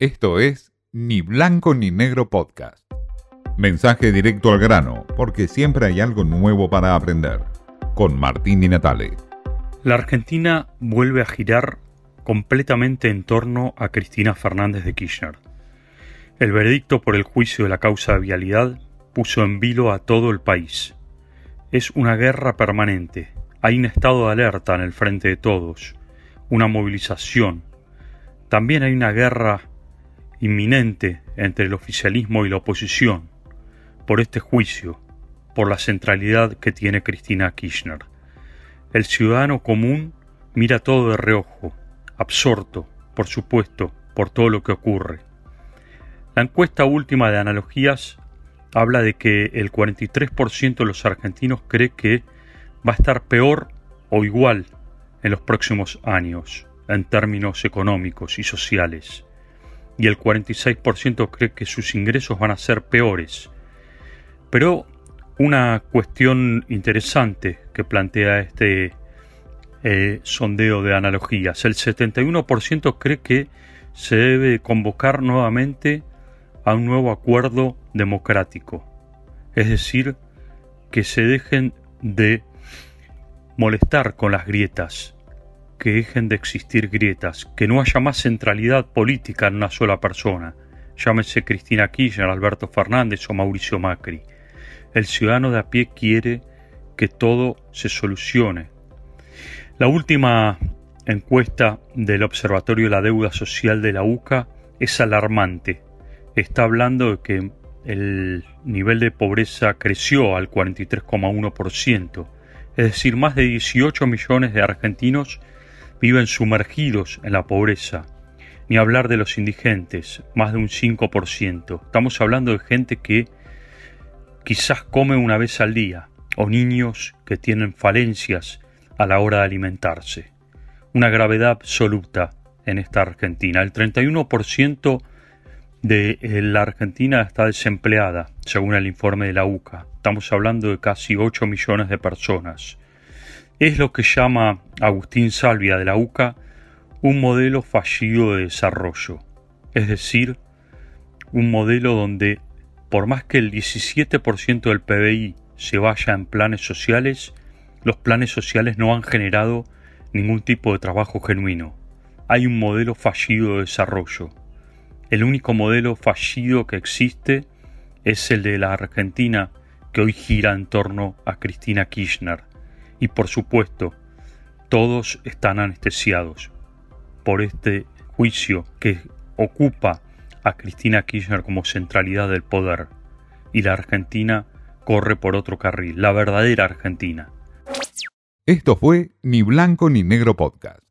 Esto es Ni Blanco ni Negro Podcast. Mensaje directo al grano, porque siempre hay algo nuevo para aprender. Con Martín Di Natale. La Argentina vuelve a girar completamente en torno a Cristina Fernández de Kirchner. El veredicto por el juicio de la causa de vialidad puso en vilo a todo el país. Es una guerra permanente. Hay un estado de alerta en el frente de todos, una movilización. También hay una guerra inminente entre el oficialismo y la oposición por este juicio, por la centralidad que tiene Cristina Kirchner. El ciudadano común mira todo de reojo, absorto, por supuesto, por todo lo que ocurre. La encuesta última de analogías habla de que el 43% de los argentinos cree que va a estar peor o igual en los próximos años en términos económicos y sociales y el 46% cree que sus ingresos van a ser peores. Pero una cuestión interesante que plantea este eh, sondeo de analogías, el 71% cree que se debe convocar nuevamente a un nuevo acuerdo democrático, es decir, que se dejen de molestar con las grietas, que dejen de existir grietas, que no haya más centralidad política en una sola persona, llámese Cristina Kirchner, Alberto Fernández o Mauricio Macri. El ciudadano de a pie quiere que todo se solucione. La última encuesta del Observatorio de la Deuda Social de la UCA es alarmante. Está hablando de que el nivel de pobreza creció al 43,1%, es decir, más de 18 millones de argentinos viven sumergidos en la pobreza, ni hablar de los indigentes, más de un 5%. Estamos hablando de gente que quizás come una vez al día, o niños que tienen falencias a la hora de alimentarse. Una gravedad absoluta en esta Argentina. El 31% de eh, la Argentina está desempleada, según el informe de la UCA. Estamos hablando de casi 8 millones de personas es lo que llama Agustín Salvia de la UCA un modelo fallido de desarrollo, es decir, un modelo donde por más que el 17% del PBI se vaya en planes sociales, los planes sociales no han generado ningún tipo de trabajo genuino. Hay un modelo fallido de desarrollo. El único modelo fallido que existe es el de la Argentina que hoy gira en torno a Cristina Kirchner y por supuesto, todos están anestesiados por este juicio que ocupa a Cristina Kirchner como centralidad del poder y la Argentina corre por otro carril, la verdadera Argentina. Esto fue Ni Blanco ni Negro Podcast.